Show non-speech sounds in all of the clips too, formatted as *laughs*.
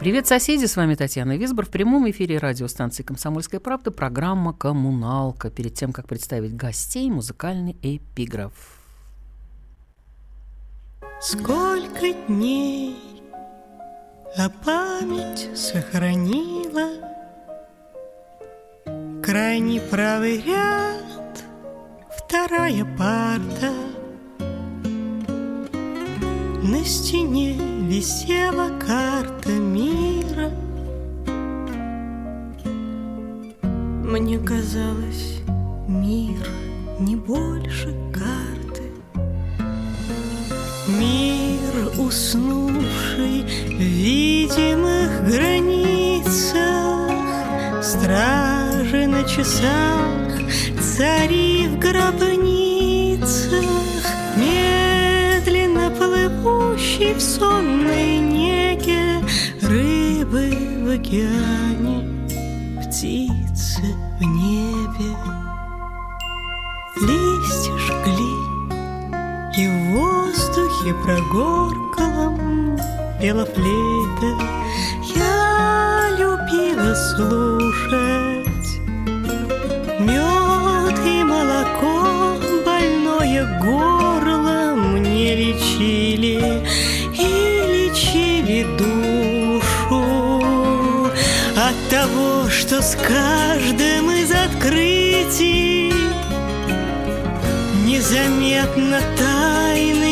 Привет, соседи! С вами Татьяна Висбор. В прямом эфире радиостанции «Комсомольская правда» программа «Коммуналка». Перед тем, как представить гостей, музыкальный эпиграф. Сколько дней, а память сохранила Крайний правый ряд, вторая парта На стене висела карта мира. Мне казалось, мир не больше карты. Мир, уснувший в видимых границах. Стражи на часах, цари в гробницах. Медленно плывущий в сонной неге Рыбы в океане, птицы в небе. Листья жгли и в воздухе прогорклом пела флейта Я любила слушать Мед и молоко, больное горло Лечили и лечили душу От того, что с каждым из открытий Незаметно тайны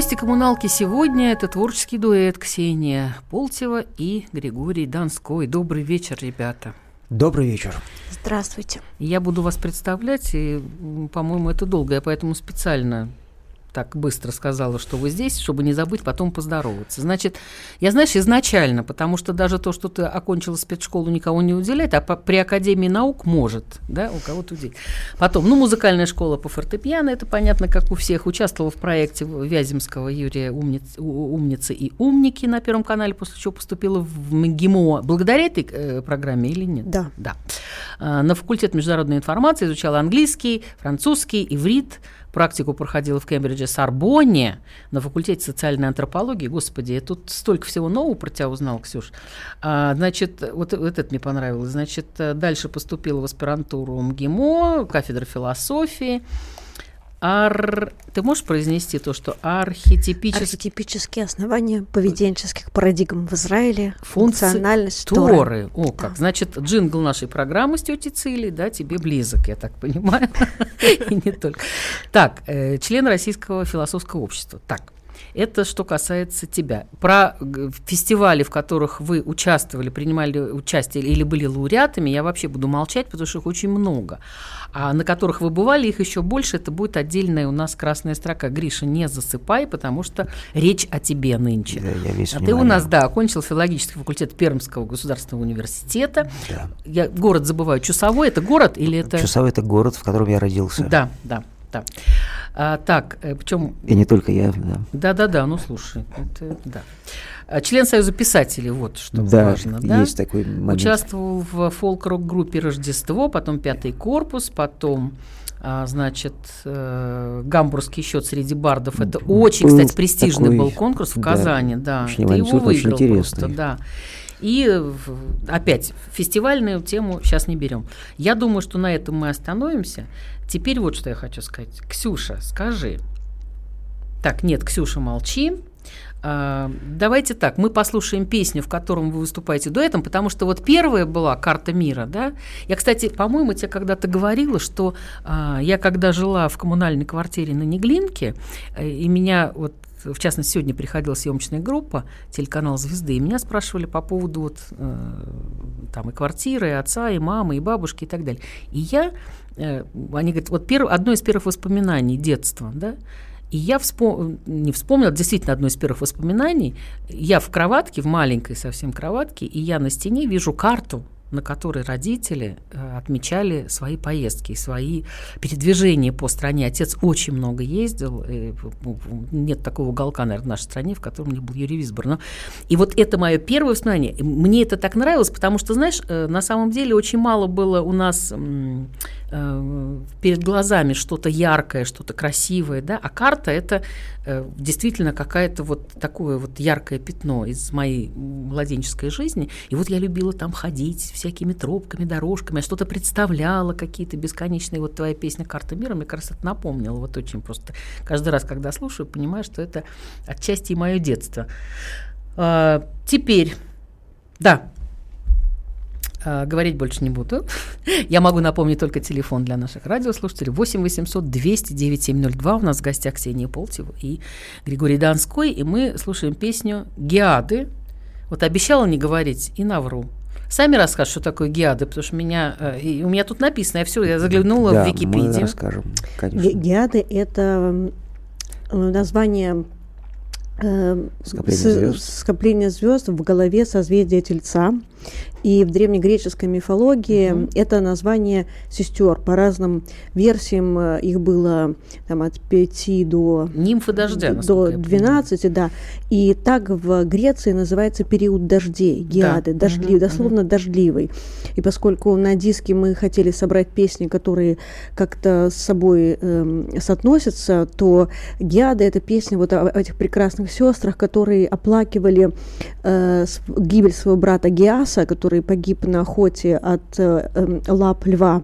Гости коммуналки сегодня – это творческий дуэт Ксения Полтева и Григорий Донской. Добрый вечер, ребята. Добрый вечер. Здравствуйте. Я буду вас представлять, и, по-моему, это долго, я поэтому специально так быстро сказала, что вы здесь, чтобы не забыть потом поздороваться. Значит, я, знаешь, изначально, потому что даже то, что ты окончила спецшколу, никого не уделяет, а по- при Академии наук может, да, у кого-то уделить. Потом, ну, музыкальная школа по фортепиано, это понятно, как у всех, участвовала в проекте Вяземского Юрия Умниц, «Умницы и умники» на Первом канале, после чего поступила в МГИМО. Благодаря этой э, программе или нет? Да. Да. А, На факультет международной информации изучала английский, французский, иврит, практику проходила в Кембридже, Сорбонне, на факультете социальной антропологии. Господи, я тут столько всего нового про тебя узнал, Ксюш. А, значит, вот, вот это мне понравилось. Значит, э, дальше поступила в аспирантуру МГИМО, кафедра философии. Ар... Ты можешь произнести то, что архетипический Архетипические основания поведенческих парадигм в Израиле, Функции функциональность Торы. Торы. О, как. Значит, джингл нашей программы с тетей Цили, да, тебе близок, я так понимаю. *laughs* И не только. Так, э, член Российского философского общества. Так, это что касается тебя. Про фестивали, в которых вы участвовали, принимали участие или были лауреатами, я вообще буду молчать, потому что их очень много. А на которых вы бывали, их еще больше, это будет отдельная у нас красная строка. Гриша, не засыпай, потому что речь о тебе нынче. Да, я весь а ты у нас, да, окончил филологический факультет Пермского государственного университета. Да. Я город забываю. Чусовой это город или это... Чусовой это город, в котором я родился. Да, да, да. А, так, причем И не только я, да. да-да-да, ну слушай, это да. А, Член Союза писателей, вот что Да, важно, да? есть такой момент. Участвовал в фолк-рок-группе «Рождество», потом «Пятый корпус», потом, а, значит, э, «Гамбургский счет среди бардов». Это очень, Был кстати, престижный такой, был конкурс в да, Казани, да. очень Ты его авантюрный, очень выиграл просто, да. И опять фестивальную тему сейчас не берем. Я думаю, что на этом мы остановимся. Теперь вот что я хочу сказать. Ксюша, скажи. Так, нет, Ксюша, молчи. А, Давайте так, мы послушаем песню, в котором вы выступаете дуэтом, потому что вот первая была «Карта мира», да? Я, кстати, по-моему, тебе когда-то говорила, что а, я когда жила в коммунальной квартире на Неглинке, э, и меня вот в частности, сегодня приходила съемочная группа, телеканал «Звезды», и меня спрашивали по поводу вот, э, там и квартиры, и отца, и мамы, и бабушки, и так далее. И я, э, они говорят, вот перв, одно из первых воспоминаний детства, да, и я вспом... не вспомнила, действительно, одно из первых воспоминаний. Я в кроватке, в маленькой совсем кроватке, и я на стене вижу карту на которой родители э, отмечали свои поездки, свои передвижения по стране. Отец очень много ездил, э, нет такого уголка, наверное, в нашей стране, в котором не был Юрий Висбор. Но... И вот это мое первое воспоминание. Мне это так нравилось, потому что, знаешь, э, на самом деле очень мало было у нас перед глазами что-то яркое, что-то красивое, да, а карта это действительно какая-то вот такое вот яркое пятно из моей младенческой жизни. И вот я любила там ходить, всякими тропками, дорожками, я что-то представляла, какие-то бесконечные, вот твоя песня «Карта мира», мне кажется, это напомнила, вот очень просто. Каждый раз, когда слушаю, понимаю, что это отчасти и мое детство. А, теперь, да, а, говорить больше не буду. *laughs* Я могу напомнить только телефон для наших радиослушателей. 8 800 200 9702. У нас в гостях Ксения Полтева и Григорий Донской. И мы слушаем песню «Геады». Вот обещала не говорить и навру. Сами расскажут, что такое геады, потому что меня, э, и у меня тут написано, я все, я заглянула да, в Википедию. мы расскажем, конечно. Геады – это название э, скопление, звезд. скопление звезд в голове созвездия Тельца. И в древнегреческой мифологии угу. это название сестер. По разным версиям э, их было там, от 5 до, Нимфы дождя, до 12, да. И так в Греции называется период дождей, геады, да. дождливый, угу, дословно угу. дождливый. И поскольку на диске мы хотели собрать песни, которые как-то с собой э, соотносятся, то геады это песня вот о, этих прекрасных сестрах, которые оплакивали э, гибель своего брата Геаса, который который погиб на охоте от э, э, лап льва.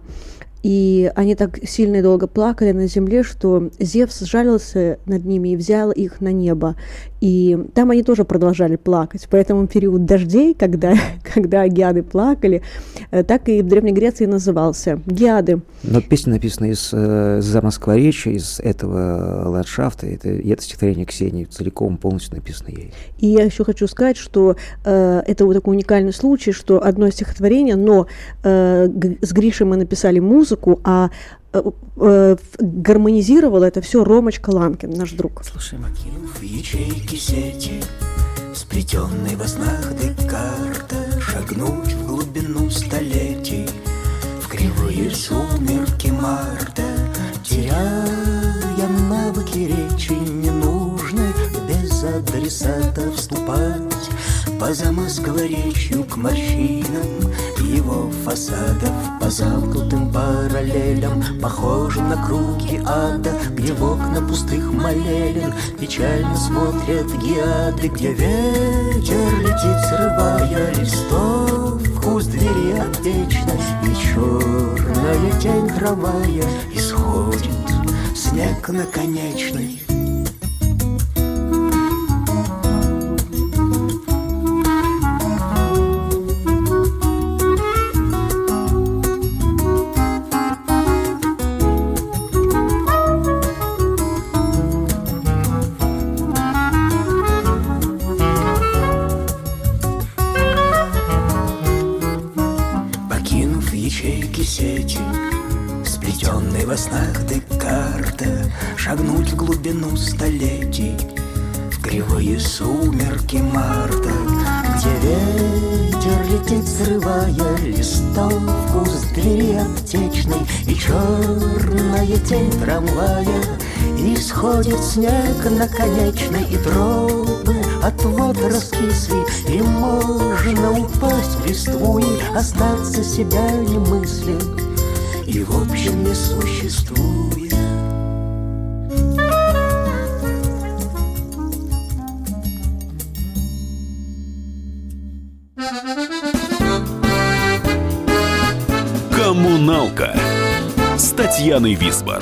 И они так сильно и долго плакали на земле, что Зевс сжалился над ними и взял их на небо. И там они тоже продолжали плакать. Поэтому период дождей, когда, *laughs* когда геады плакали, э, так и в Древней Греции назывался геады. Но песня написана из э, речи, из этого ландшафта. Это, это стихотворение Ксении целиком полностью написано ей. И я еще хочу сказать, что э, это вот такой уникальный случай, что одно стихотворение, но э, с Гришей мы написали музыку, а э, э, гармонизировал это все Ромочка Ланкин, наш друг. Слушаем. В ячейки сети, сплетенной во снах Декарта, шагнуть в глубину столетий, в кривые сумерки марта, теряя навыки речи ненужной, без адресата вступать по замоскворечью к морщинам его фасадов. По замкнутым параллелям Похожим на круги ада Где в окна пустых молелен Печально смотрят геады Где ветер летит, срывая листов Вкус двери отвечной И черная тень трамвая Исходит. Снег наконечный Исходит снег наконечный и тропы От вод раскисли И можно упасть в листву И остаться себя не мысля И в общем не существует. Коммуналка с Татьяной Висбор.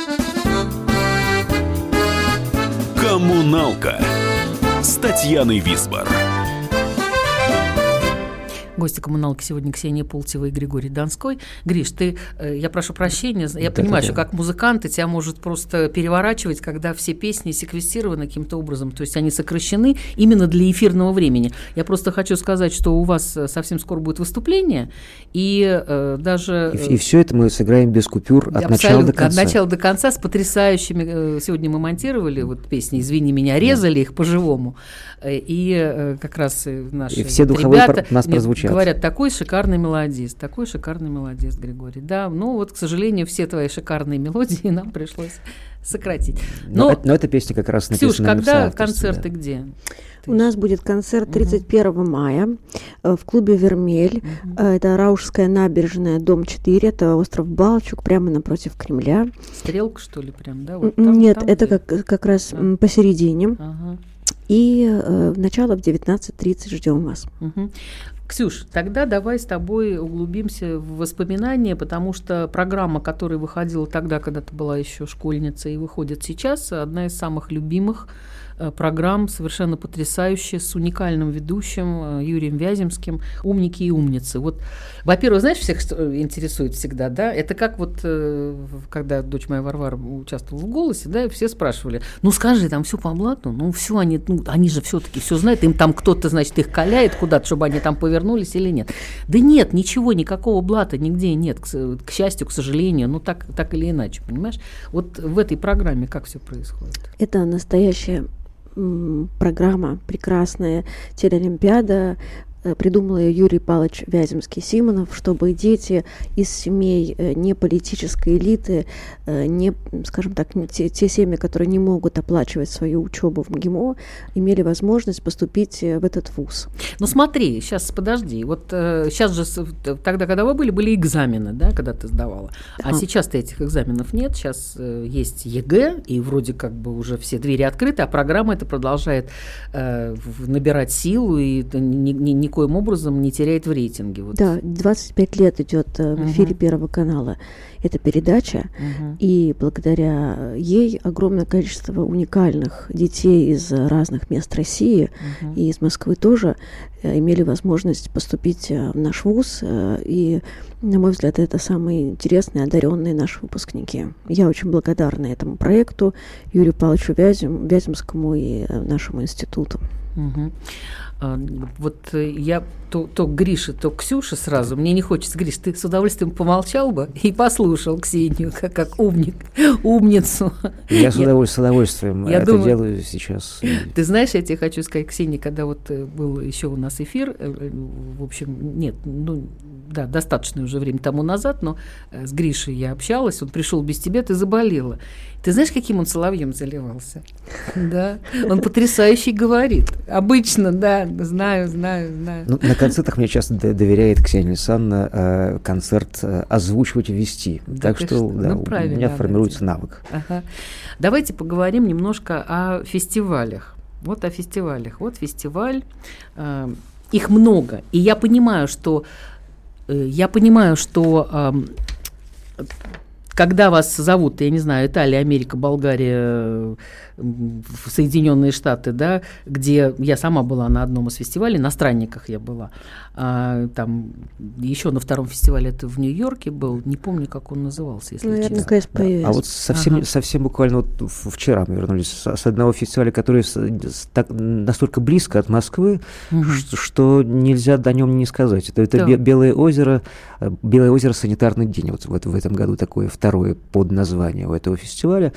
Коммуналка с Татьяной Висбор. Гости коммуналки сегодня Ксения Полтева и Григорий Донской. Гриш, ты, э, я прошу прощения, я да, понимаю, да, что как музыкант тебя может просто переворачивать, когда все песни секвестированы каким-то образом, то есть они сокращены именно для эфирного времени. Я просто хочу сказать, что у вас э, совсем скоро будет выступление, и э, даже... И, и все это мы сыграем без купюр от начала до конца. От начала до конца с потрясающими... Сегодня мы монтировали вот песни «Извини меня», резали да. их по-живому, и как раз наши и все духовые ребята... нас прозвучат говорят, такой шикарный мелодист, такой шикарный мелодист, Григорий. Да, ну вот, к сожалению, все твои шикарные мелодии нам пришлось сократить. Но, но, но эта песня как раз написана Ксюш, когда концерты да. где? У нас будет концерт 31 угу. мая э, в клубе «Вермель». Угу. Это Раушская набережная, дом 4. Это остров Балчук, прямо напротив Кремля. Стрелка, что ли, прям, да? Вот там, Нет, там, это как, как раз да. посередине. Ага. И э, начало в 19.30 ждем вас. Ксюш, тогда давай с тобой углубимся в воспоминания, потому что программа, которая выходила тогда, когда ты была еще школьницей и выходит сейчас, одна из самых любимых Э, программ совершенно потрясающая, с уникальным ведущим э, Юрием Вяземским «Умники и умницы». Вот, во-первых, знаешь, всех интересует всегда, да, это как вот, э, когда дочь моя Варвара участвовала в «Голосе», да, все спрашивали, ну скажи, там все по блату, ну все они, ну, они же все-таки все знают, им там кто-то, значит, их каляет куда-то, чтобы они там повернулись или нет. Да нет, ничего, никакого блата нигде нет, к, к счастью, к сожалению, ну так, так или иначе, понимаешь? Вот в этой программе как все происходит? Это настоящая программа прекрасная, телеолимпиада, придумал ее Юрий Павлович Вяземский-Симонов, чтобы дети из семей э, не политической элиты, э, не, скажем так, те, те семьи, которые не могут оплачивать свою учебу в МГИМО, имели возможность поступить в этот вуз. Ну смотри, сейчас подожди, вот сейчас же тогда, когда вы были, были экзамены, да, когда ты сдавала, а да. а сейчас-то этих экзаменов нет, сейчас есть ЕГЭ, и вроде как бы уже все двери открыты, а программа это продолжает набирать силу и не, не, не никоим образом не теряет в рейтинге. Вот. Да, 25 лет идет э, в эфире угу. Первого канала эта передача, угу. и благодаря ей огромное количество уникальных детей из разных мест России угу. и из Москвы тоже э, имели возможность поступить э, в наш вуз, и, на мой взгляд, это самые интересные, одаренные наши выпускники. Я очень благодарна этому проекту, Юрию Павловичу Вязем, Вяземскому и нашему институту. Угу. А, вот э, я то, то Гриша, то Ксюша сразу. Мне не хочется, Гриш, ты с удовольствием помолчал бы и послушал Ксению, *laughs* как, как умник, умницу. Я с удовольствием, с удовольствием я это думаю, делаю сейчас. Ты знаешь, я тебе хочу сказать, Ксения, когда вот э, был еще у нас эфир, э, в общем, нет, ну, да, достаточное уже время тому назад, но с Гришей я общалась, он пришел без тебя, ты заболела. Ты знаешь, каким он соловьем заливался? Да, он потрясающий говорит. Обычно, да, знаю, знаю, знаю. Ну, на концертах мне часто доверяет Ксения Александровна э, концерт э, озвучивать и вести. Да так что, что? Да, ну, у меня формируется навык. Ага. Давайте поговорим немножко о фестивалях. Вот о фестивалях. Вот фестиваль. Э, их много. И я понимаю, что э, я понимаю, что э, когда вас зовут, я не знаю, Италия, Америка, Болгария, Соединенные Штаты, да, где я сама была на одном из фестивалей, на странниках я была, а, там еще на втором фестивале это в Нью-Йорке был, не помню, как он назывался, если Наверное, честно. Да. А вот совсем, ага. совсем буквально вот вчера мы вернулись с, с одного фестиваля, который с, с, так, настолько близко от Москвы, угу. что, что нельзя до нем не сказать. Это, это да. Белое озеро, э, Белое озеро санитарный день, вот, вот в этом году такое второе под название у этого фестиваля.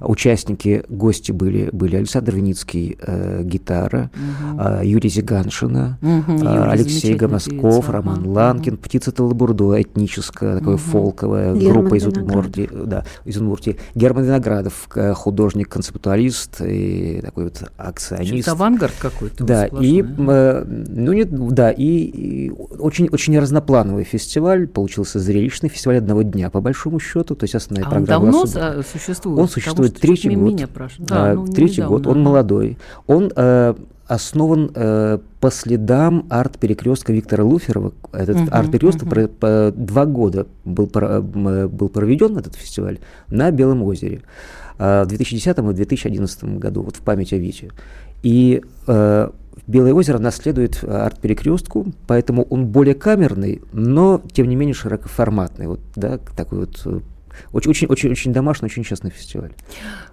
Участники, гости были, были Александр Виницкий, э, гитара, угу. э, Юрий Зиганшина, угу, э, Алексей Гомосков, певец, Роман ага, Ланкин, угу. птица Талабурдо, этническая, такая угу. фолковая Герман группа из Удмуртии, да, из Удмуртии. Герман Виноградов, художник-концептуалист и такой вот акционист. авангард какой-то. Да, и, э, ну, нет, да, и, и очень, очень разноплановый фестиваль, получился зрелищный фестиваль одного дня, по большому счету, то есть основная а программа. Он давно существует? Он существует третий год. Меня да, ну, третий недавно, год, он молодой. Он э, основан э, по следам арт-перекрестка Виктора Луферова. Этот uh-huh, арт-перекресток uh-huh. про, по, два года был, про, был проведен этот фестиваль на Белом озере э, в 2010 и 2011 году, вот в память о Вите. И э, Белое озеро наследует арт-перекрестку, поэтому он более камерный, но тем не менее широкоформатный. Вот, да, такой вот э, очень, очень, очень, очень домашний, очень честный фестиваль.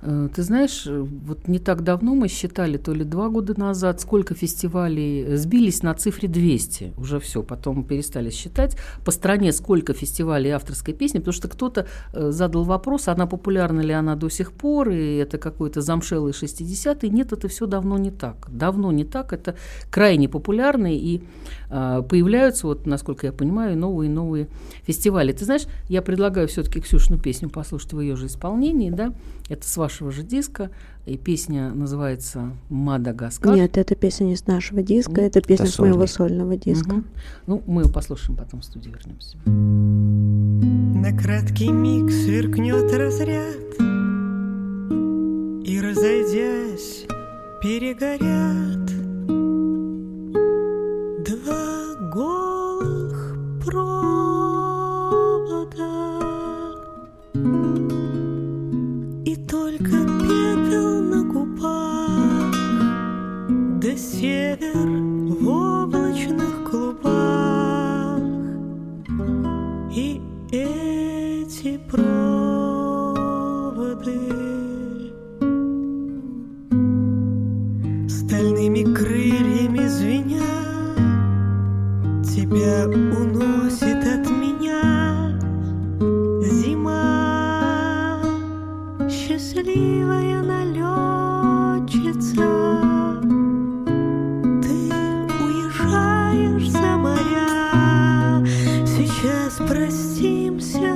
Э, ты знаешь, э, вот не так давно мы считали, то ли два года назад, сколько фестивалей э, сбились на цифре 200. Уже все, потом перестали считать. По стране сколько фестивалей авторской песни, потому что кто-то задал вопрос, она популярна ли она до сих пор, и это какой-то замшелый 60-й. Нет, это все давно не так. Давно не так, это крайне популярно, и э, появляются, вот, насколько я понимаю, новые новые фестивали. Ты знаешь, я предлагаю все-таки Ксюш одну песню послушать в ее же исполнении, да? Это с вашего же диска, и песня называется «Мадагаскар». Нет, это песня не с нашего диска, Нет? это песня это с моего сольного диска. Угу. Ну, мы ее послушаем, потом в студию вернемся. На краткий миг сверкнет разряд, И, разойдясь, перегорят Два голых И только пепел на губах. Да север в облачных клубах. И эти проводы Стальными крыльями звеня Тебя сейчас простимся,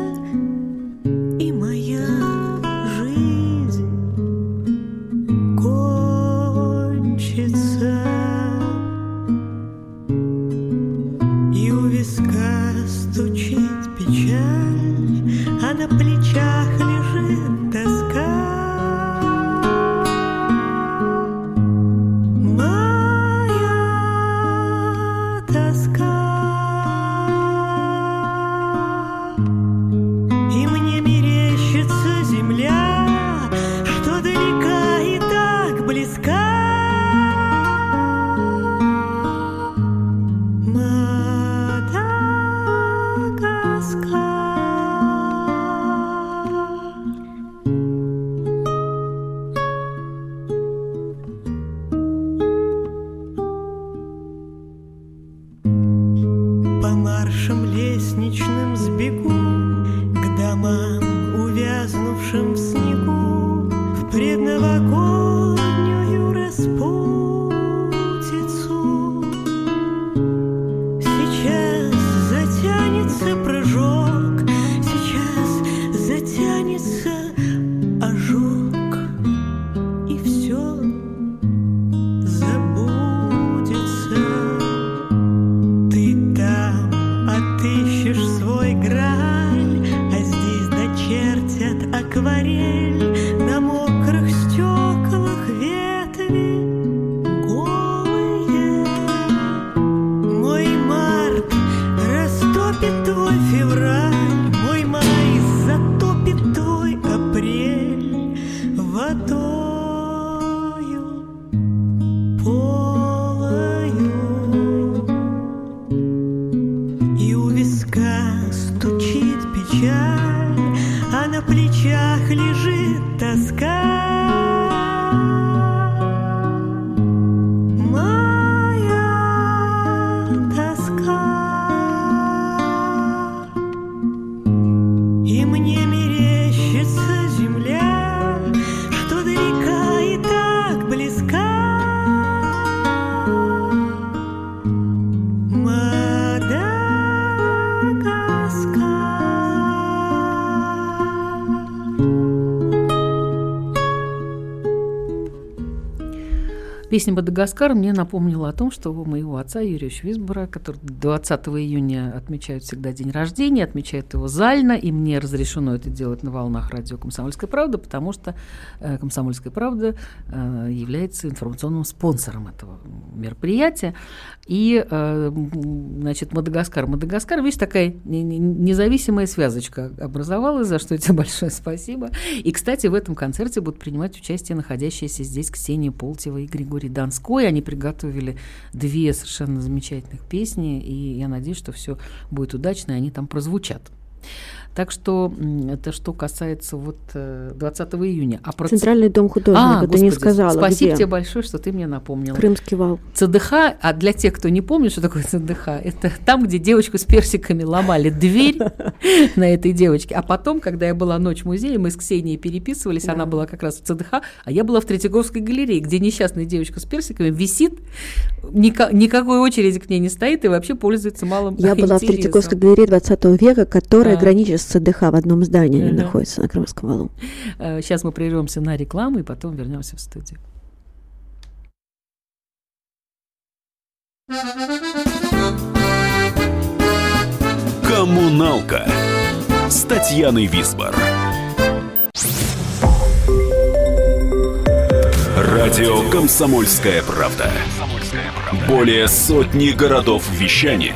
Песня «Мадагаскар» мне напомнила о том, что у моего отца Юрия Швизбора, который 20 июня отмечает всегда день рождения, отмечает его зально, и мне разрешено это делать на волнах радио «Комсомольская правда», потому что э, «Комсомольская правда» э, является информационным спонсором этого мероприятия. И, э, значит, Мадагаскар. Мадагаскар, видишь, такая независимая связочка образовалась, за что тебе *laughs* большое спасибо. И, кстати, в этом концерте будут принимать участие находящиеся здесь Ксения Полтева и Григорий Донской. Они приготовили две совершенно замечательных песни, и я надеюсь, что все будет удачно, и они там прозвучат. Так что это что касается вот 20 э, июня. А про Центральный дом художника, а, ты не сказала. Спасибо где? тебе большое, что ты мне напомнила. Крымский вал. ЦДХ, а для тех, кто не помнит, что такое ЦДХ, это там, где девочку с персиками ломали дверь *laughs* на этой девочке. А потом, когда я была ночь в музее, мы с Ксенией переписывались, она была как раз в ЦДХ, а я была в Третьяковской галерее, где несчастная девочка с персиками висит, никакой очереди к ней не стоит и вообще пользуется малым Я была в Третьяковской галерее 20 века, которая граничит ЦДХ в одном здании они находятся на Крымском валу. Сейчас мы прервемся на рекламу и потом вернемся в студию. Коммуналка с Татьяной Висбор. Радио Комсомольская правда". Более сотни городов вещания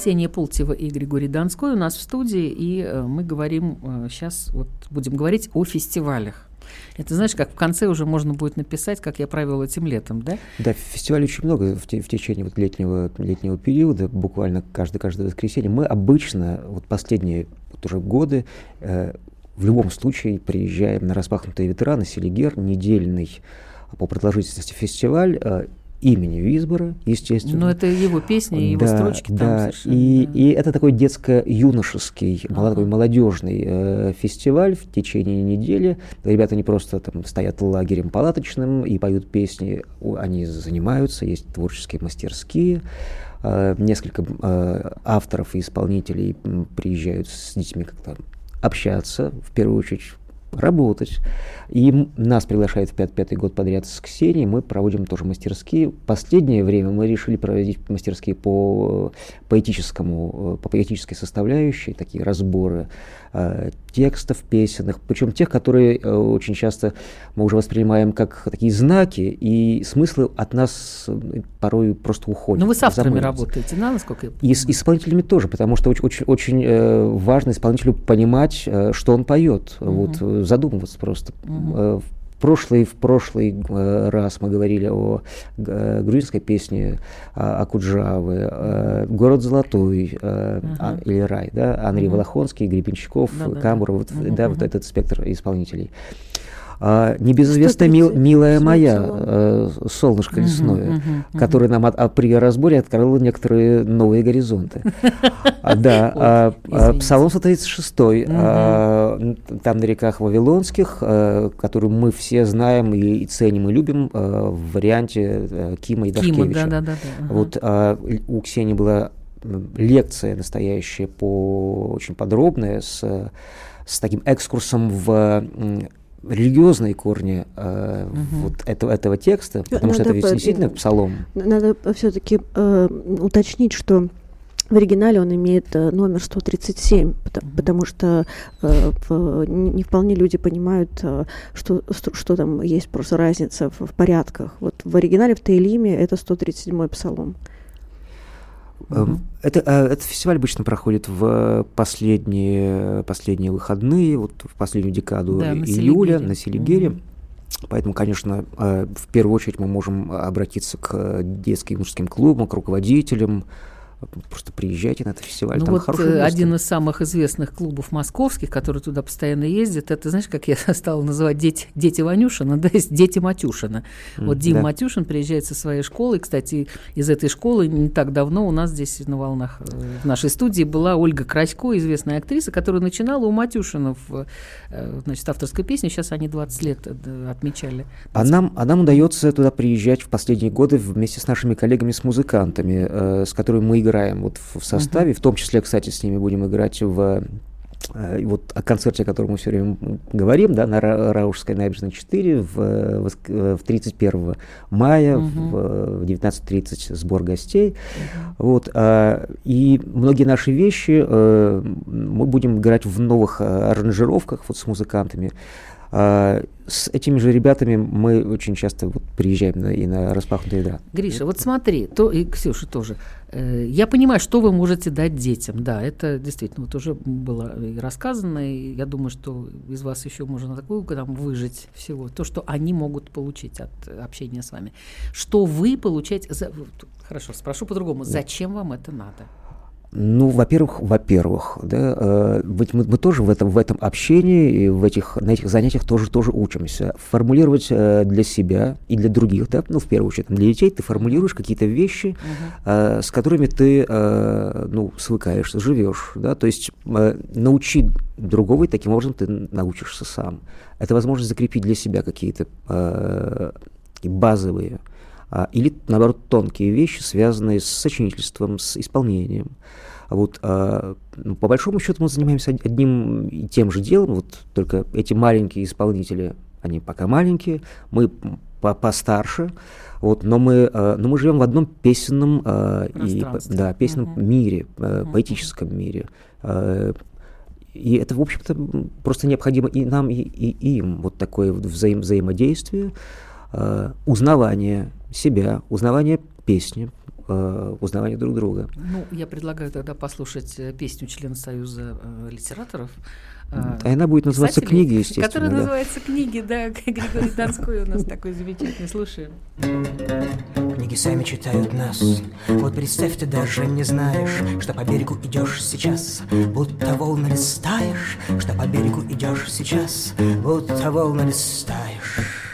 Ксения Пултева и Григорий Донской у нас в студии, и э, мы говорим сейчас, э, вот будем говорить о фестивалях. Это знаешь, как в конце уже можно будет написать, как я провел этим летом, да? Да, фестивалей очень много в, те, в течение вот летнего, летнего периода, буквально каждое, каждое воскресенье. Мы обычно, вот последние вот уже годы, э, в любом случае приезжаем на распахнутые ветераны Селигер, недельный по продолжительности фестиваль, э, имени Визбора, естественно. Но это его песни, его да, строчки да. там И, да. и это такой детско-юношеский, ага. такой молодежный э, фестиваль в течение недели. Ребята не просто там стоят лагерем палаточным и поют песни, они занимаются, есть творческие мастерские. Э, несколько э, авторов и исполнителей приезжают с детьми как-то общаться, в первую очередь работать. И нас приглашают в пят, пятый год подряд с Ксенией, мы проводим тоже мастерские. Последнее время мы решили проводить мастерские по поэтическому, по поэтической составляющей, такие разборы э, текстов песенных, причем тех, которые э, очень часто мы уже воспринимаем как такие знаки, и смыслы от нас э, порой просто уходят. Но вы с авторами работаете, да, насколько я понимаю? И с исполнителями тоже, потому что очень, очень, очень э, важно исполнителю понимать, что он поет, угу. вот, задумываться просто. Угу. Прошлый, в прошлый э, раз мы говорили о э, грузинской песне а, Акуджавы, э, «Город золотой» э, uh-huh. а, или «Рай», да, Андрей uh-huh. Волохонский, Гребенщиков, да, Камбуров, вот, uh-huh. да, вот этот спектр исполнителей. А, небезызвестная мил, «Милая моя», э, «Солнышко лесное», uh-huh, uh-huh, которое нам от, а, при разборе открыло некоторые новые горизонты. А, да, *laughs* а, а, Псалом 136, там на реках Вавилонских, э, который мы все знаем и ценим и любим э, в варианте Кима и Дашкевича. да, да, да. Вот у Ксении была лекция настоящая по очень подробная с с таким экскурсом в религиозные корни э, угу. вот этого, этого текста, потому надо что это по, действительно псалом. Надо все-таки э, уточнить, что в оригинале он имеет э, номер 137, потому, потому что э, в, не вполне люди понимают, э, что, что там есть просто разница в, в порядках. Вот в оригинале в Таилиме это 137-й псалом. Mm-hmm. Это, а, этот фестиваль обычно проходит в последние, последние выходные, вот в последнюю декаду да, июля на Селигере. Поэтому, конечно, в первую очередь мы можем обратиться к детским и мужским клубам, к руководителям, просто приезжайте на этот фестиваль. Ну вот э, один из самых известных клубов московских, который туда постоянно ездит, это, знаешь, как я *laughs* стала называть дети, дети Ванюшина, *laughs* да, есть дети Матюшина. Mm, вот Дим да. Матюшин приезжает со своей школы. Кстати, из этой школы не так давно у нас здесь на волнах э, в нашей студии была Ольга Красько, известная актриса, которая начинала у Матюшина в э, значит, авторской песне. Сейчас они 20 лет отмечали. А нам, а нам удается туда приезжать в последние годы вместе с нашими коллегами, с музыкантами, э, с которыми мы играем вот в, в составе, uh-huh. в том числе, кстати, с ними будем играть в э, вот о концерте, о котором мы все время говорим, да, на Раушской набережной 4 в, в, в 31 мая uh-huh. в, в 19.30 сбор гостей. Uh-huh. Вот, а, и многие наши вещи а, мы будем играть в новых аранжировках вот с музыкантами. А, с этими же ребятами мы очень часто вот приезжаем на, и на распахнутые да. Гриша, вот смотри, то и Ксюша тоже. Э, я понимаю, что вы можете дать детям. Да, это действительно вот уже было и рассказано, и я думаю, что из вас еще можно такую там выжить всего. То, что они могут получить от общения с вами. Что вы получаете... За... Хорошо, спрошу по-другому. Зачем вам это надо? Ну, во-первых, во-первых, да, э, ведь мы, мы тоже в этом, в этом общении, и в этих, на этих занятиях тоже, тоже учимся. Формулировать э, для себя и для других, да, ну, в первую очередь, для детей ты формулируешь какие-то вещи, uh-huh. э, с которыми ты, э, ну, свыкаешься, живешь, да, то есть э, научи другого, и таким образом ты научишься сам. Это возможность закрепить для себя какие-то э, базовые а, или, наоборот, тонкие вещи, связанные с сочинительством, с исполнением. Вот, а, ну, по большому счету мы занимаемся одним и тем же делом, вот только эти маленькие исполнители, они пока маленькие, мы по постарше, вот, но мы, а, но мы живем в одном песенном, и, да, песенном угу. мире, угу. поэтическом мире. И это, в общем-то, просто необходимо и нам, и, и им вот такое взаим взаимодействие, узнавание себя, узнавание песни, э, узнавание друг друга. Ну, я предлагаю тогда послушать э, песню члена Союза э, литераторов. А она будет называться «Книги», естественно. Которая да. называется «Книги», да, Григорий Донской у нас такой замечательный, слушаем. Книги сами читают нас. Вот представь, ты даже не знаешь, что по берегу идешь сейчас, будто волны листаешь, что по берегу идешь сейчас, будто волны листаешь.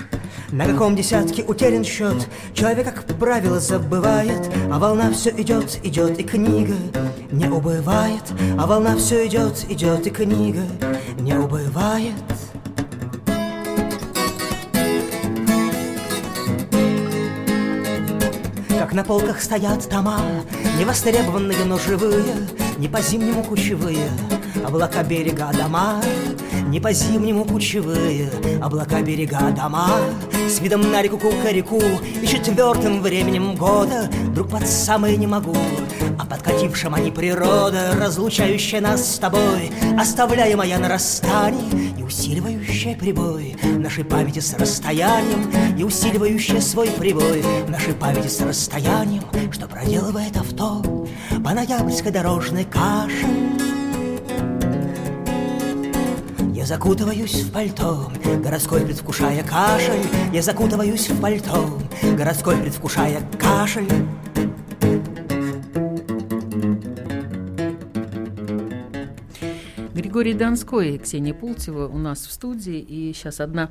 На каком десятке утерян счет? Человек, как правило, забывает. А волна все идет, идет, и книга. Не убывает. А волна все идет, идет, и книга. Не убывает. Как на полках стоят тома Невостребованные, но живые Не по-зимнему кучевые Облака берега дома Не по-зимнему кучевые Облака берега дома С видом на реку Кукареку И четвертым временем года Друг под самое не могу. А подкатившим они природа Разлучающая нас с тобой Оставляемая на расстании И усиливающая прибой. Нашей памяти с расстоянием И усиливающая свой прибой. Нашей памяти с расстоянием Что проделывает авто По ноябрьской дорожной каше Я закутываюсь в пальто, городской предвкушая кашель. Я закутываюсь в пальто, городской предвкушая кашель. Григорий Донской и Ксения Пултева у нас в студии. И сейчас одна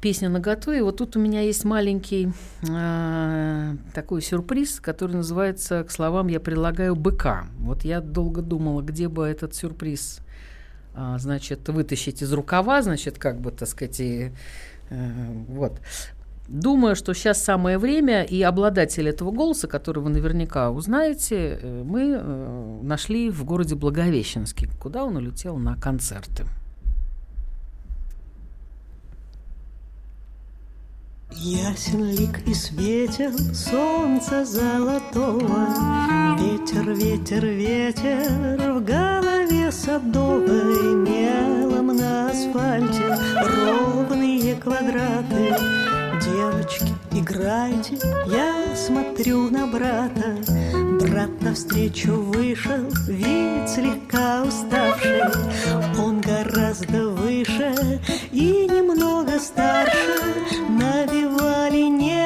песня на готове. Вот тут у меня есть маленький э, такой сюрприз, который называется «К словам я прилагаю быка». Вот я долго думала, где бы этот сюрприз значит, вытащить из рукава, значит, как бы, так сказать, и, э, вот. Думаю, что сейчас самое время, и обладатель этого голоса, который вы наверняка узнаете, э, мы э, нашли в городе Благовещенске, куда он улетел на концерты. Ясен лик и светел солнца золотого, Ветер, ветер, ветер в голове садовой, Мелом на асфальте. Ровные квадраты. Девочки, играйте, я смотрю на брата, Брат навстречу вышел, вид слегка уставший, Он гораздо выше и немного старше, Навевали негу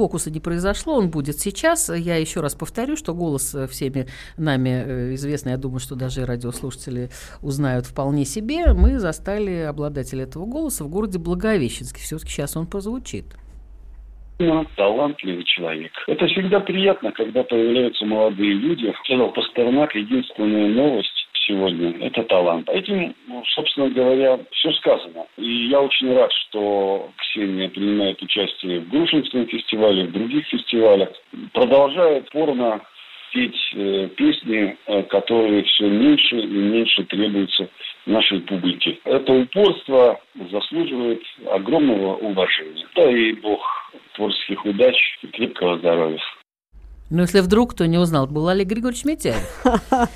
фокуса не произошло, он будет сейчас. Я еще раз повторю, что голос э, всеми нами э, известный, я думаю, что даже радиослушатели узнают вполне себе. Мы застали обладателя этого голоса в городе Благовещенске. Все-таки сейчас он прозвучит. Ну, талантливый человек. Это всегда приятно, когда появляются молодые люди. Сказал Пастернак, единственная новость сегодня – это талант. Этим, ну, собственно говоря, все сказано. И я очень рад, что Ксения принимает участие в Грушинском фестивале, в других фестивалях. Продолжает порно петь э, песни, э, которые все меньше и меньше требуются нашей публике. Это упорство заслуживает огромного уважения. Да и Бог творческих удач и крепкого здоровья. Ну, если вдруг кто не узнал, был Олег Григорьевич Митяев.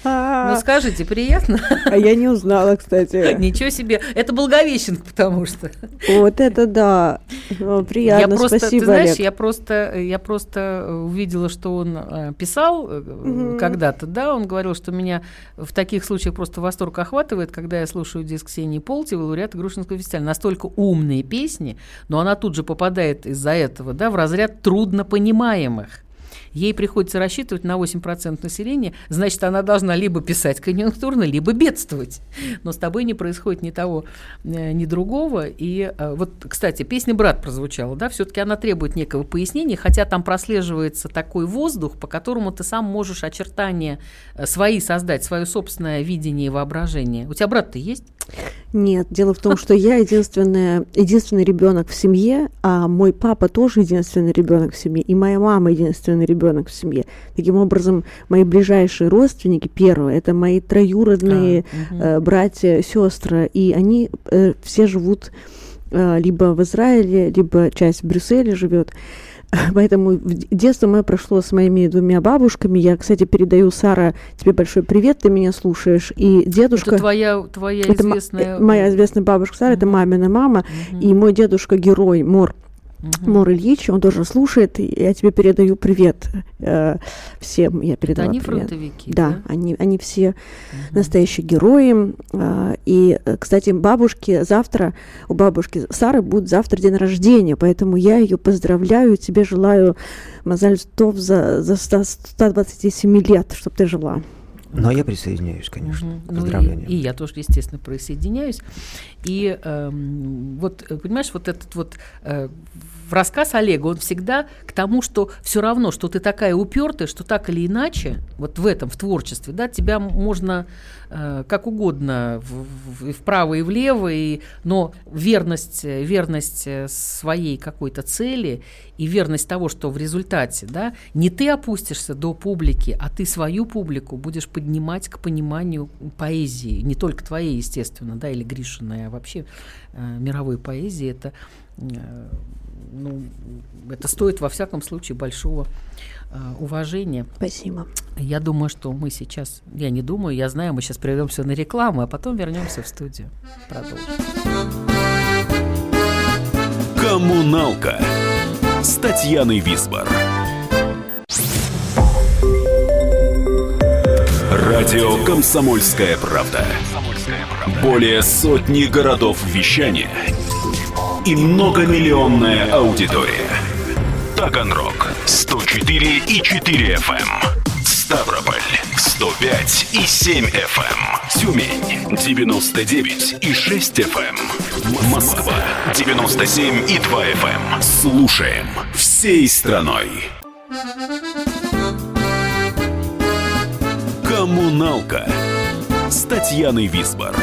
Ну, *laughs* скажите, приятно? А я не узнала, кстати. Ничего себе. Это Благовещенск, потому что. Вот это да. Приятно, я просто, спасибо, ты знаешь, Олег. я просто, я просто увидела, что он э, писал Мгм. когда-то, да, он говорил, что меня в таких случаях просто восторг охватывает, когда я слушаю диск Ксении Полтевой, лауреата Грушинского фестиваля. Настолько умные песни, но она тут же попадает из-за этого, да, в разряд труднопонимаемых. Ей приходится рассчитывать на 8% населения, значит, она должна либо писать конъюнктурно, либо бедствовать. Но с тобой не происходит ни того, э, ни другого. И э, вот, кстати, песня «Брат» прозвучала, да, все-таки она требует некого пояснения, хотя там прослеживается такой воздух, по которому ты сам можешь очертания э, свои создать, свое собственное видение и воображение. У тебя брат-то есть? Нет, дело в том, что я единственная, единственный ребенок в семье, а мой папа тоже единственный ребенок в семье, и моя мама единственный ребенок в семье. Таким образом, мои ближайшие родственники, первые, это мои троюродные А, мгм. э, братья, сестры, и они э, все живут э, либо в Израиле, либо часть в Брюсселе живет. *laughs* Поэтому детство мое прошло с моими двумя бабушками. Я, кстати, передаю, Сара, тебе большой привет, ты меня слушаешь. И дедушка... Это твоя, твоя Это известная... моя известная бабушка Сара, это мамина мама, и мой дедушка герой Мор. Мор Ильич, он тоже слушает, и я тебе передаю привет э, всем. Я передала они привет. фронтовики, Да, да? они, они все настоящие герои. А, И, э, кстати, бабушки завтра, у бабушки Сары будет завтра день рождения, поэтому я ее поздравляю, тебе желаю Мазаль Тов за, за 100 127 лет, чтобы ты жила. Ну, а я присоединяюсь, конечно, Мгм. к Ну, поздравлениям. и, и я тоже, естественно, присоединяюсь. И эм, вот, э, понимаешь, вот этот вот э, рассказ Олега, он всегда к тому, что все равно, что ты такая упертая, что так или иначе, вот в этом, в творчестве, да, тебя можно э, как угодно в- в- и вправо, и влево, и, но верность, верность своей какой-то цели и верность того, что в результате, да, не ты опустишься до публики, а ты свою публику будешь поднимать к пониманию поэзии, не только твоей, естественно, да, или Гришиной, а вообще э, мировой поэзии, это, э, ну, это стоит во всяком случае большого э, уважения. Спасибо. Я думаю, что мы сейчас, я не думаю, я знаю, мы сейчас прервемся на рекламу, а потом вернемся в студию. Продолжим. Коммуналка с Татьяной Висбор. Радио «Комсомольская правда». Более сотни городов вещания и многомиллионная аудитория. Таганрог 104 и 4 FM, Ставрополь 105 и 7 FM. Тюмень 99 и 6 FM. Москва 97 и 2 FM. Слушаем всей страной. Коммуналка с Татьяной Висбор.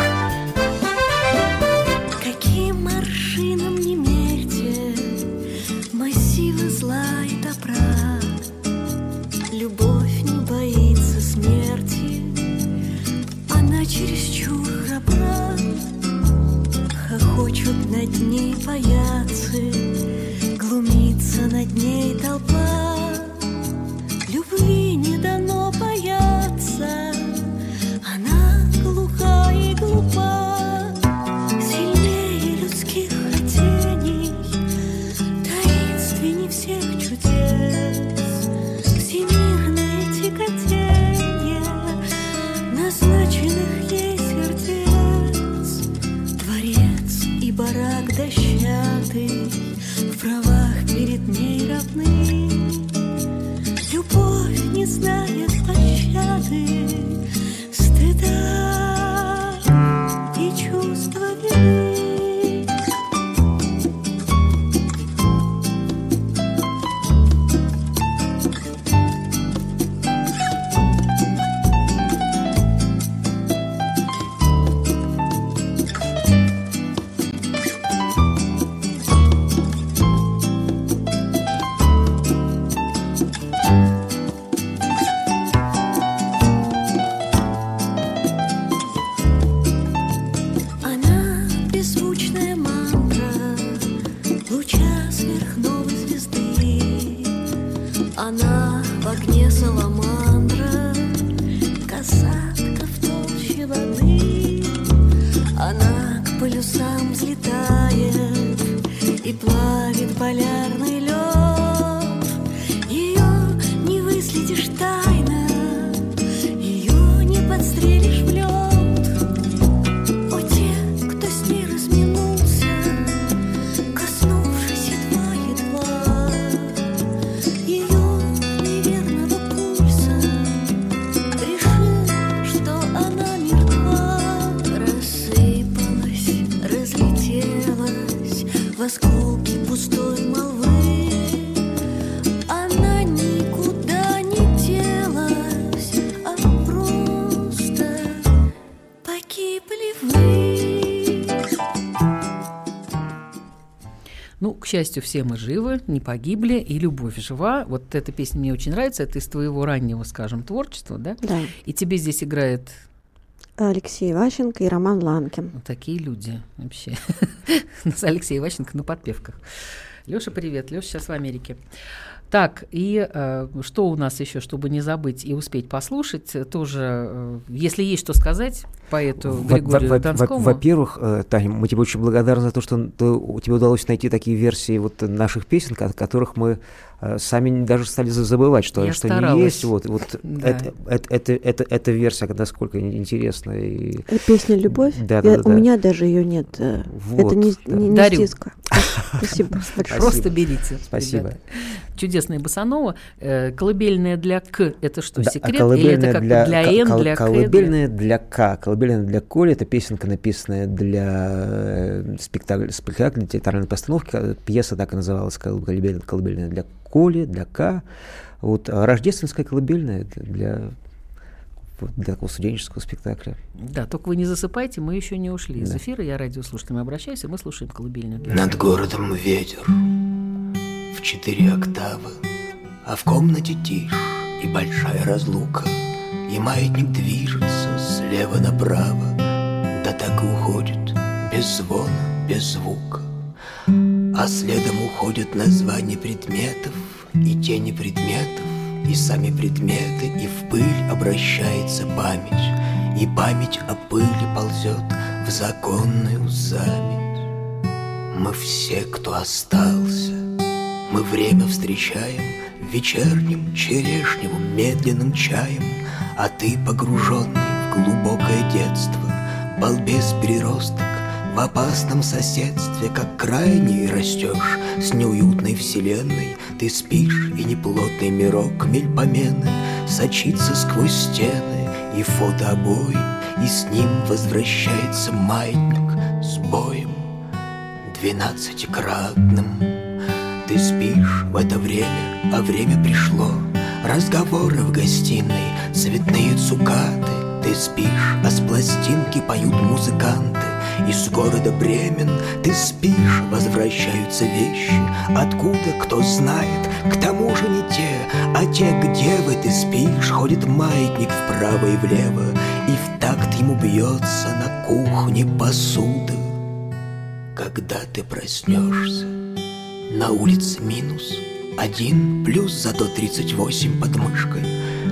Назначенных ей сердец Творец и барак дощатый. В правах перед ней равны Любовь не знает пощады Стыда счастью, все мы живы, не погибли, и любовь жива. Вот эта песня мне очень нравится, это из твоего раннего, скажем, творчества, да? Да. И тебе здесь играет Алексей Ващенко и Роман Ланкин. вот такие люди вообще. *laughs* С Алексеем Ващенко на подпевках. Лёша, привет. Лёша сейчас в Америке. Так, и э, что у нас еще, чтобы не забыть и успеть послушать, тоже, э, если есть что сказать поэту Григорию во- во- Донскому. Во-первых, э, Таня, мы тебе очень благодарны за то, что тебе удалось найти такие версии вот наших песен, ко- которых мы э, сами даже стали за- забывать, что, Я что старалась. не есть. Вот, вот Да. это, это, это, это, эта версия, насколько ин- интересна. И... Песня «Любовь»? Да, Я- да, да, У да. меня даже ее нет. э, Вот, Это не, да. не, не Дарю. с диска. Спасибо *laughs* большое. Просто берите. Спасибо. ребята. Чудесная босанова. Э, колыбельная для К. Это что, Да, а секрет? Или колыбельная это как для, Н, для К? колыбельная для К, колыбельная для Коли, это песенка, написанная для э, спектакля, спектакля театральной постановки, э, пьеса так и называлась, кол- колыбельная, колыбельная для Коли, для К. Вот, а рождественская колыбельная для, для такого студенческого спектакля. Да, только вы не засыпайте, мы еще не ушли из Да. эфира. Я радиослушателям обращаюсь, и мы слушаем колыбельную. для Над городом ветер в четыре октавы, А в комнате тишь и большая разлука, И маятник движется слева направо, Да так и уходит, без звона, без звука. А следом уходят названия предметов И тени предметов, и сами предметы, И в пыль обращается память, И память о пыли ползет в законную заметь. Мы все, кто остался, мы время встречаем Вечерним черешневым медленным чаем, А ты, погруженный в глубокое детство, Балбес переросток, В опасном соседстве, как крайний растешь С неуютной вселенной. Ты спишь, и неплотный мирок мельпомены Сочится сквозь стены и фотообои И с ним возвращается маятник с боем Двенадцатикратным. Ты спишь в это время, а время пришло Разговоры в гостиной, цветные цукаты. Ты спишь, а с пластинки поют музыканты. Из города Бремен ты спишь, возвращаются вещи. Откуда, кто знает, к тому же не те. А те, где вы ты спишь, ходит маятник вправо и влево. И в такт ему бьется на кухне посуда. Когда ты проснешься, на улице минус один плюс зато 38 под мышкой.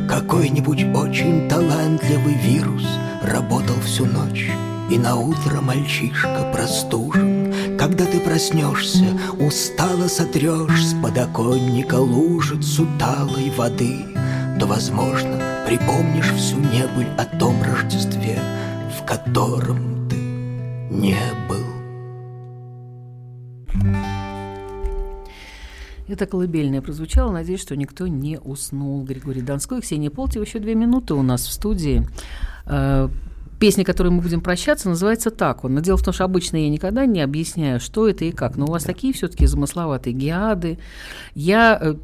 Какой-нибудь очень талантливый вирус Работал всю ночь. И на утро мальчишка простужен. Когда ты проснешься Устало сотрешь с подоконника лужицу талой воды. То, возможно, припомнишь всю небыль о том Рождестве В котором ты не был Это колыбельное прозвучало. Надеюсь, что никто не уснул. Григорий Донской, Ксения Полтева. Еще две минуты у нас в студии. Песня, которой мы будем прощаться, называется так. Но дело в том, что обычно я никогда не объясняю, что это и как. Но у вас да. такие все-таки замысловатые геады. Я... э,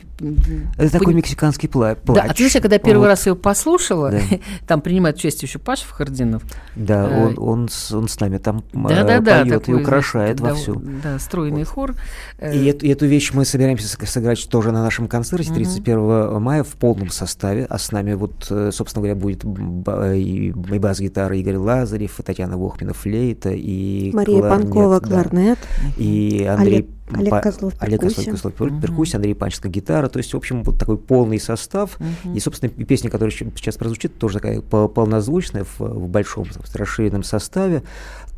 Это такой пон- мексиканский пла- Да, плач. а ты знаешь, я когда первый Вот. раз ее послушала, Да. *laughs* там принимает участие еще Паша Фахардинов. Да, Э, он, он, с, он с нами там э, Да-да-да, поет и такой, украшает да, вовсю. Да, стройный хор. Э, И эту, и эту вещь мы собираемся сыг- сыграть тоже на нашем концерте Мгм. 31 мая в полном составе. А с нами вот, собственно говоря, будет и, и бас-гитара Игорь Лазарев, и Татьяна Вохмина флейта, и Мария кларнет, Панкова, да. кларнет. И Андрей Олег- Олег Козлов, Олег Козлов, перкуссия. Козлов, пер- перкуссия, Андрей Панченко гитара. То есть, в общем, вот такой полный состав. И, собственно, песня, которая сейчас прозвучит, тоже такая пол- полнозвучная в, в большом в расширенном составе.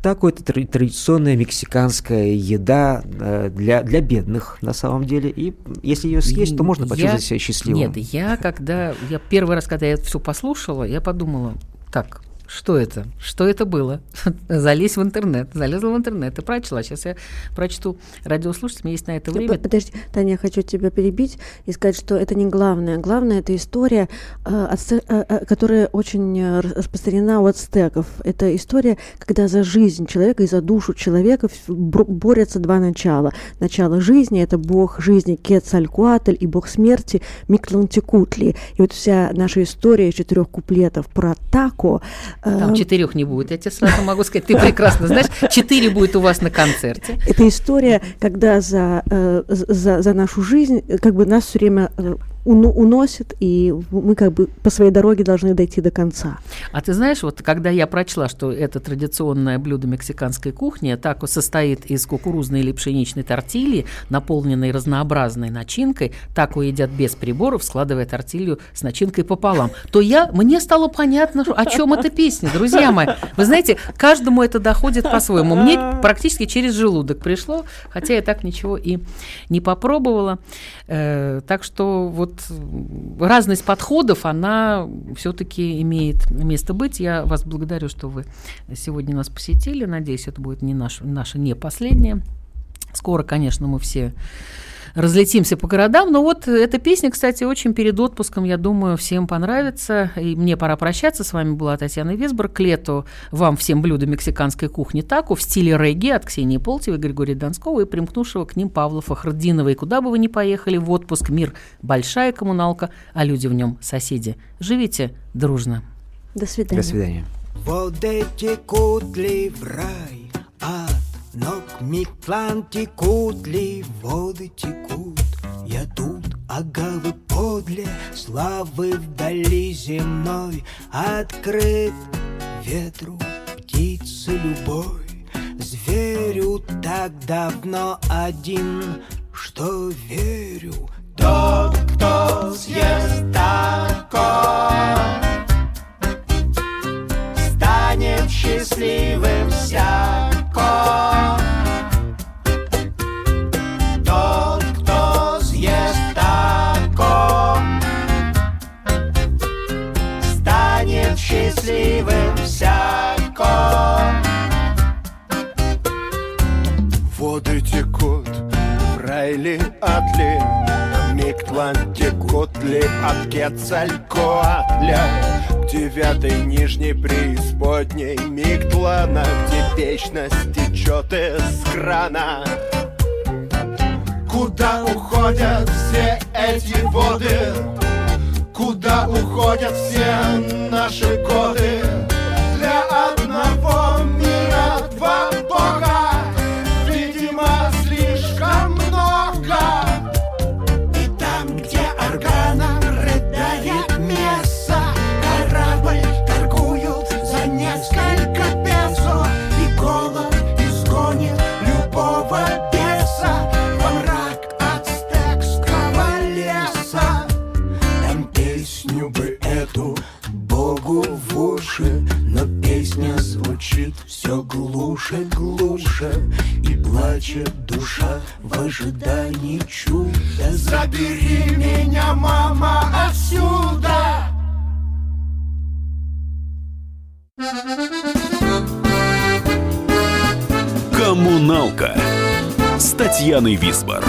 Такой это тради- традиционная мексиканская еда э, для, для бедных, на самом деле. И если ее съесть, то можно Я- почувствовать себя счастливым. Нет, я когда, я первый раз, когда я это все послушала, я подумала, так, что это? Что это было? *laughs* Залезь в интернет. Залезла в интернет и прочла. Сейчас я прочту радиослушателям, есть на это время. Подожди, Таня, я хочу тебя перебить и сказать, что это не главное. Главное это история, э, э, э, которая очень распространена у ацтеков. Это история, когда за жизнь человека и за душу человека борются два начала. Начало жизни это бог жизни Кецалькуатль и бог смерти Миклантикутли. И вот вся наша история из четырех куплетов про Тако. Э, Там четырех не будет. Я тебе сразу могу сказать, ты прекрасно знаешь, четыре будет у вас на концерте. Это история, когда за, э, за, за нашу жизнь э, как бы нас все время уносит, и мы как бы по своей дороге должны дойти до конца. А ты знаешь, вот когда я прочла, что это традиционное блюдо мексиканской кухни, тако состоит из кукурузной или пшеничной тортильи, наполненной разнообразной начинкой, тако едят без приборов, складывая тортилью с начинкой пополам, то я, мне стало понятно, о чем эта песня, друзья мои. Вы знаете, каждому это доходит по-своему. Мне практически через желудок пришло, хотя я так ничего и не попробовала. Э, так что вот разность подходов, она все-таки имеет место быть. Я вас благодарю, что вы сегодня нас посетили. Надеюсь, это будет не наш, наша не последняя. Скоро, конечно, мы все разлетимся по городам. Но вот эта песня, кстати, очень перед отпуском, я думаю, всем понравится. И мне пора прощаться. С вами была Татьяна Весбор. К лету вам всем блюда мексиканской кухни тако в стиле регги от Ксении Полтевой, Григория Донского и примкнувшего к ним Павла Фахрдинова. И куда бы вы ни поехали в отпуск, мир – большая коммуналка, а люди в нем – соседи. Живите дружно. До свидания. До свидания. Воды текут ли в рай от ног Миклан текут ли воды текут. Я тут, ага, вы подле славы вдали земной. Открыт ветру птицы любой. Зверю так давно один, что верю. Тот, кто съест такой станет счастливым всяко. Воды текут, Райли Атли, Миктлан текут ли от Кецалькоатля К девятой нижней преисподней Миктлана, где вечность течет из крана Куда уходят все эти воды? Куда уходят все наши годы? Все глуше, глуше И плачет душа в ожидании чуда Забери меня, мама, отсюда! Коммуналка с Татьяной Висбор.